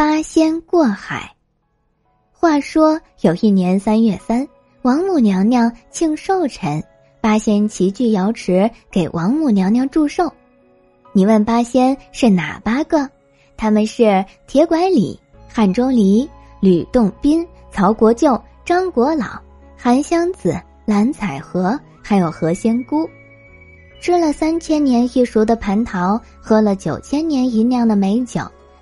八仙过海。话说有一年三月三，王母娘娘庆寿辰，八仙齐聚瑶池给王母娘娘祝寿。你问八仙是哪八个？他们是铁拐李、汉钟离、吕洞宾、曹国舅、张国老、韩湘子、蓝采和，还有何仙姑。吃了三千年一熟的蟠桃，喝了九千年一酿的美酒，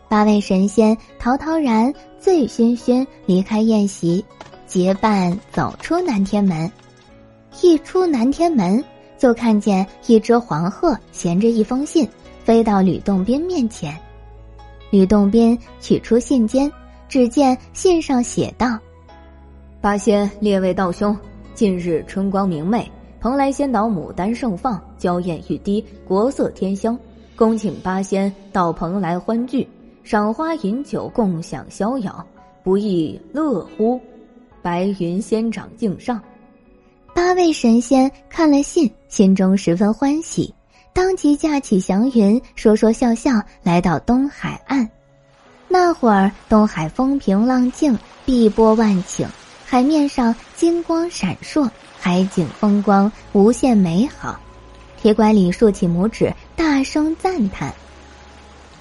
八位神仙陶陶然、醉醺醺离开宴席，结伴走出南天门。一出南天门，就看见一只黄鹤衔着一封信，飞到吕洞宾面前。吕洞宾取出信笺，只见信上写道：“八仙列位道兄，近日春光明媚。”蓬莱仙岛牡丹盛放，娇艳欲滴，国色天香。恭请八仙到蓬莱欢聚，赏花饮酒，共享逍遥，不亦乐乎？白云仙长敬上。八位神仙看了信，心中十分欢喜，当即架起祥云，说说笑笑来到东海岸。那会儿东海风平浪静，碧波万顷，海面上金光闪烁。海景风光无限美好，铁拐李竖起拇指，大声赞叹：“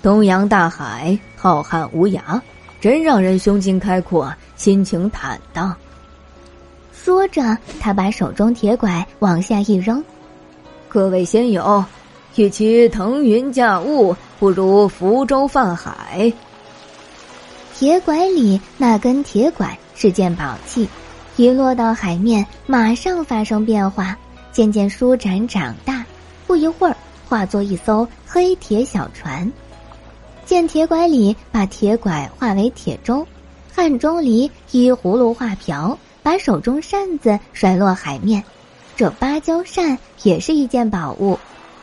东洋大海浩瀚无涯，真让人胸襟开阔，心情坦荡。”说着，他把手中铁拐往下一扔：“各位仙友，与其腾云驾雾，不如浮舟泛海。”铁拐李那根铁拐是件宝器。一落到海面，马上发生变化，渐渐舒展长大，不一会儿化作一艘黑铁小船。见铁拐李把铁拐化为铁钟，汉钟离依葫芦画瓢，把手中扇子甩落海面。这芭蕉扇也是一件宝物，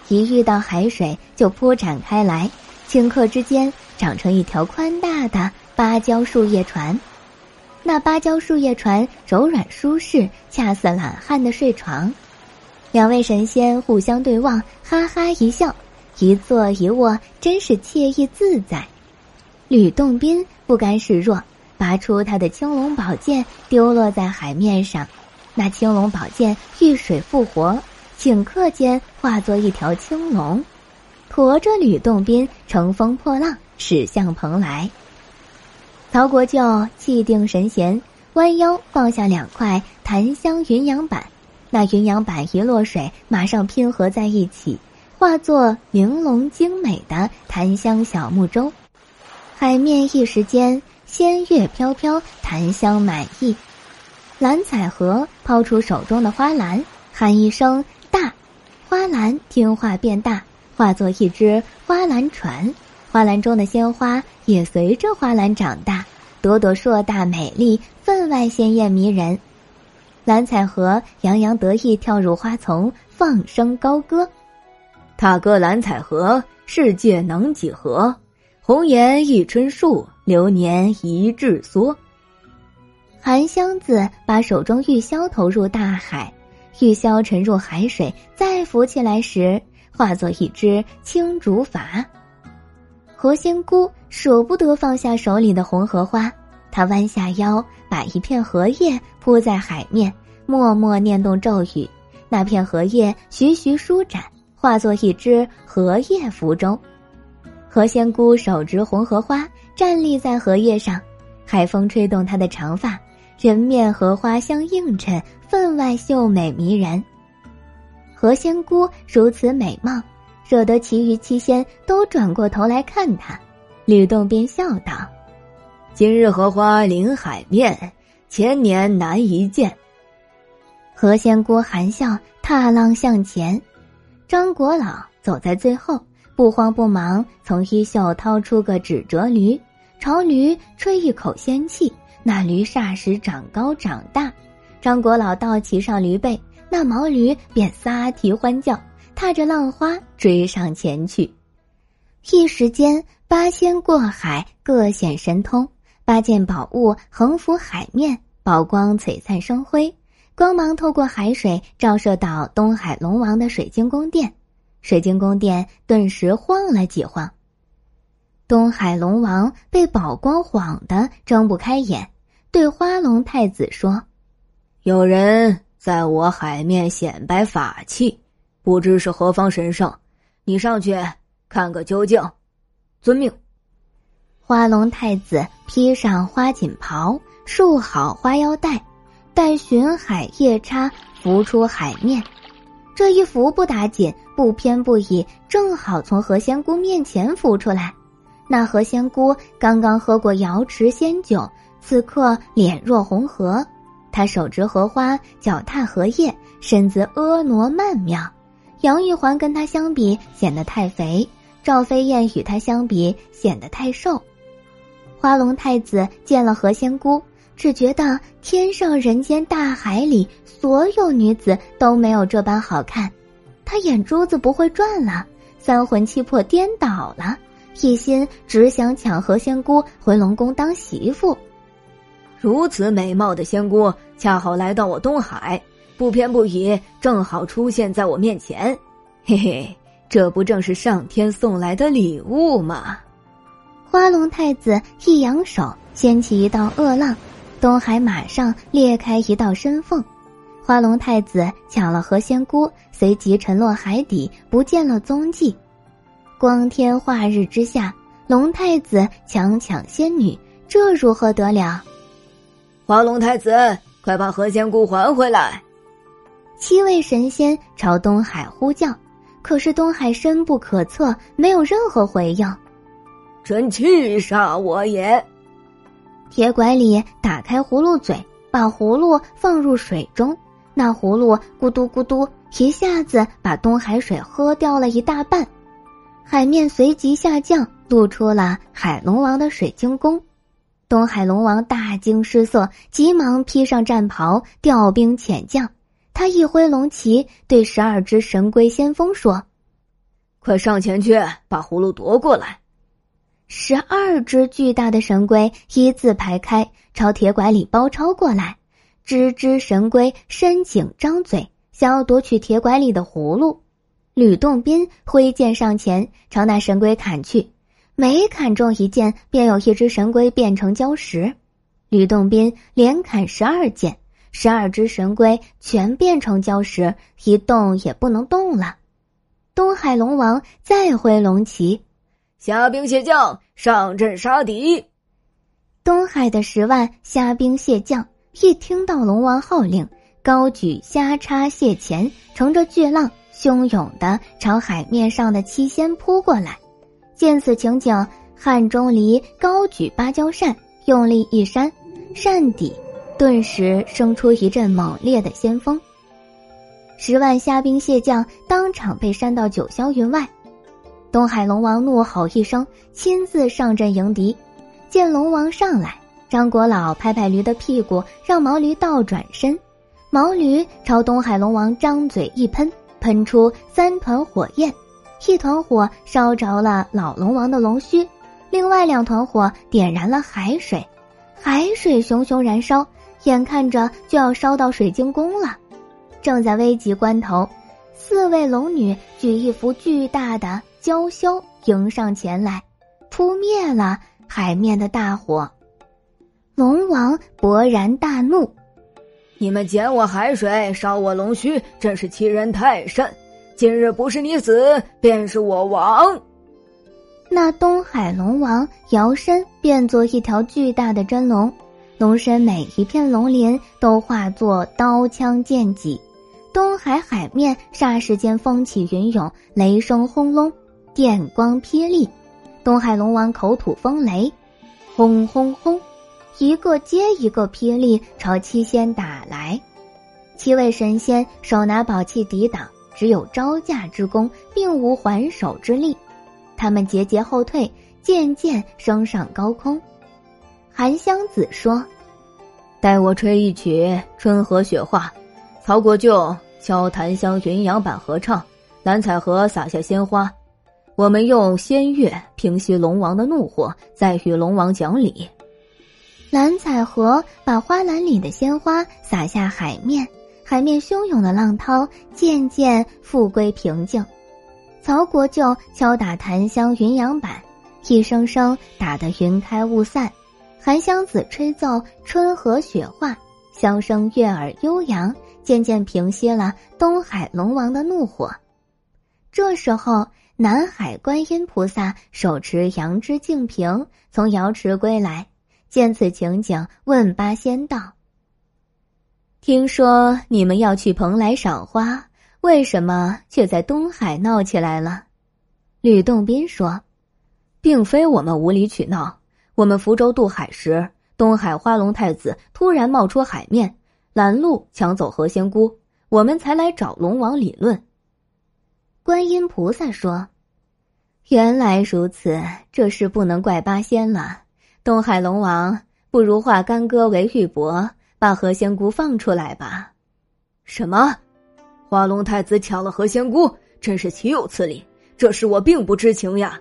一遇到海水就铺展开来，顷刻之间长成一条宽大的芭蕉树叶船。那芭蕉树叶船柔软舒适，恰似懒汉的睡床。两位神仙互相对望，哈哈一笑，一坐一卧，真是惬意自在。吕洞宾不甘示弱，拔出他的青龙宝剑，丢落在海面上。那青龙宝剑遇水复活，顷刻间化作一条青龙，驮着吕洞宾乘风破浪，驶向蓬莱。曹国舅气定神闲，弯腰放下两块檀香云阳板，那云阳板一落水，马上拼合在一起，化作玲珑精美的檀香小木舟。海面一时间仙乐飘飘，檀香满溢。蓝采和抛出手中的花篮，喊一声“大”，花篮听话变大，化作一只花篮船。花篮中的鲜花也随着花篮长大，朵朵硕大美丽，分外鲜艳迷人。蓝采和洋洋得意跳入花丛，放声高歌：“踏歌蓝采和，世界能几何？红颜一春树，流年一掷梭。”韩湘子把手中玉箫投入大海，玉箫沉入海水，再浮起来时，化作一只青竹筏。何仙姑舍不得放下手里的红荷花，她弯下腰，把一片荷叶铺在海面，默默念动咒语。那片荷叶徐徐舒展，化作一只荷叶浮舟。何仙姑手执红荷花，站立在荷叶上，海风吹动她的长发，人面荷花相映衬，分外秀美迷人。何仙姑如此美貌。惹得其余七仙都转过头来看她，吕洞宾笑道：“今日荷花临海面，千年难一见。”何仙姑含笑踏浪向前，张国老走在最后，不慌不忙从衣袖掏出个纸折驴，朝驴吹一口仙气，那驴霎时长高长大。张国老倒骑上驴背，那毛驴便撒蹄欢叫。踏着浪花追上前去，一时间八仙过海，各显神通。八件宝物横浮海面，宝光璀璨生辉，光芒透过海水照射到东海龙王的水晶宫殿，水晶宫殿顿时晃了几晃。东海龙王被宝光晃得睁不开眼，对花龙太子说：“有人在我海面显摆法器，不知是何方神圣，你上去看个究竟。”遵命。花龙太子披上花锦袍，束好花腰带，待巡海夜叉浮出海面。这一浮不打紧，不偏不倚，正好从何仙姑面前浮出来。那何仙姑刚刚喝过瑶池仙酒，此刻脸若红荷。她手执荷花，脚踏荷叶，身子婀娜曼妙。杨玉环跟她相比显得太肥，赵飞燕与她相比显得太瘦。花龙太子见了何仙姑。只觉得天上人间大海里所有女子都没有这般好看，他眼珠子不会转了，三魂七魄颠倒了，一心只想抢何仙姑回龙宫当媳妇。如此美貌的仙姑，恰好来到我东海，不偏不倚，正好出现在我面前，嘿嘿，这不正是上天送来的礼物吗？花龙太子一扬手，掀起一道恶浪。东海马上裂开一道深缝，花龙太子抢了何仙姑，随即沉落海底，不见了踪迹。光天化日之下，龙太子强抢仙女，这如何得了？花龙太子，快把何仙姑还回来！七位神仙朝东海呼叫，可是东海深不可测，没有任何回应。真气煞我也！铁拐李打开葫芦嘴，把葫芦放入水中，那葫芦咕嘟咕嘟，一下子把东海水喝掉了一大半，海面随即下降，露出了海龙王的水晶宫。东海龙王大惊失色，急忙披上战袍，调兵遣将。他一挥龙旗，对十二只神龟先锋说：“快上前去，把葫芦夺过来。”十二只巨大的神龟一字排开，朝铁拐李包抄过来。只只神龟伸颈张嘴，想要夺取铁拐李的葫芦。吕洞宾挥剑上前，朝那神龟砍去。每砍中一剑，便有一只神龟变成礁石。吕洞宾连砍十二剑，十二只神龟全变成礁石，一动也不能动了。东海龙王再挥龙旗。虾兵蟹将上阵杀敌。东海的十万虾兵蟹将一听到龙王号令，高举虾叉蟹钳，乘着巨浪，汹涌的朝海面上的七仙扑过来。见此情景，汉钟离高举芭蕉扇，用力一扇，扇底顿时生出一阵猛烈的仙风。十万虾兵蟹将当场被扇到九霄云外。东海龙王怒吼一声，亲自上阵迎敌。见龙王上来，张国老拍拍驴的屁股，让毛驴倒转身。毛驴朝东海龙王张嘴一喷，喷出三团火焰，一团火烧着了老龙王的龙须，另外两团火点燃了海水，海水熊熊燃烧，眼看着就要烧到水晶宫了。正在危急关头，四位龙女举一幅巨大的。娇羞迎上前来，扑灭了海面的大火。龙王勃然大怒：“你们捡我海水，烧我龙须，真是欺人太甚！今日不是你死，便是我亡。”那东海龙王摇身变作一条巨大的真龙，龙身每一片龙鳞都化作刀枪剑戟，东海海面霎时间风起云涌，雷声轰隆。电光霹雳，东海龙王口吐风雷，轰轰轰，一个接一个霹雳朝七仙打来。七位神仙手拿宝器抵挡，只有招架之功，并无还手之力。他们节节后退，渐渐升上高空。韩湘子说：“待我吹一曲《春和雪化》，曹国舅敲檀香云阳板合唱，蓝采和撒下鲜花。”我们用仙乐平息龙王的怒火，再与龙王讲理。蓝采和把花篮里的鲜花洒下海面，海面汹涌的浪涛渐渐复归平静。曹国舅敲打檀香云阳板，一声声打得云开雾散。韩湘子吹奏春和雪化，箫声悦耳悠扬，渐渐平息了东海龙王的怒火。这时候，南海观音菩萨手持杨枝净瓶，从瑶池归来，见此情景，问八仙道：“听说你们要去蓬莱赏花，为什么却在东海闹起来了？”吕洞宾说：“并非我们无理取闹。”我们福州渡海时，东海花龙太子突然冒出海面，拦路抢走何仙姑，我们才来找龙王理论。观音菩萨说：“原来如此，这事不能怪八仙了。东海龙王不如化干戈为玉帛，把何仙姑放出来吧。”什么？花龙太子抢了何仙姑，真是岂有此理！这事我并不知情呀。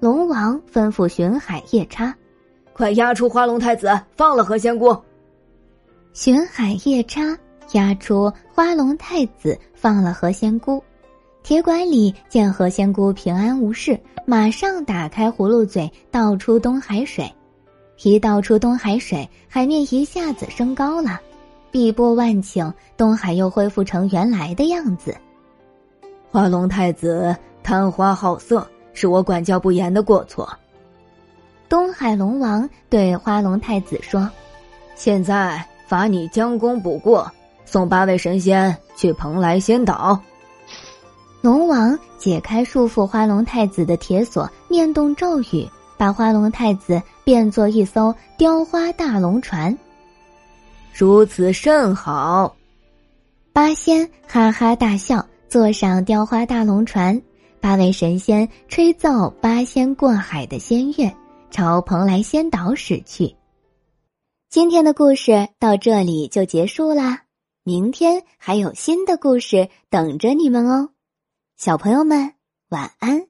龙王吩咐巡海夜叉：“快押出花龙太子，放了何仙姑。”巡海夜叉押出花龙太子，放了何仙姑。铁拐李见何仙姑平安无事，马上打开葫芦嘴，倒出东海水。一倒出东海水，海面一下子升高了，碧波万顷，东海又恢复成原来的样子。花龙太子贪花好色。是我管教不严的过错。东海龙王对花龙太子说：“现在罚你将功补过，送八位神仙去蓬莱仙岛。”龙王解开束缚花龙太子的铁锁，念动咒语，把花龙太子变作一艘雕花大龙船。如此甚好，八仙哈哈大笑，坐上雕花大龙船。八位神仙吹奏八仙过海的仙乐，朝蓬莱仙岛驶去。今天的故事到这里就结束啦，明天还有新的故事等着你们哦，小朋友们晚安。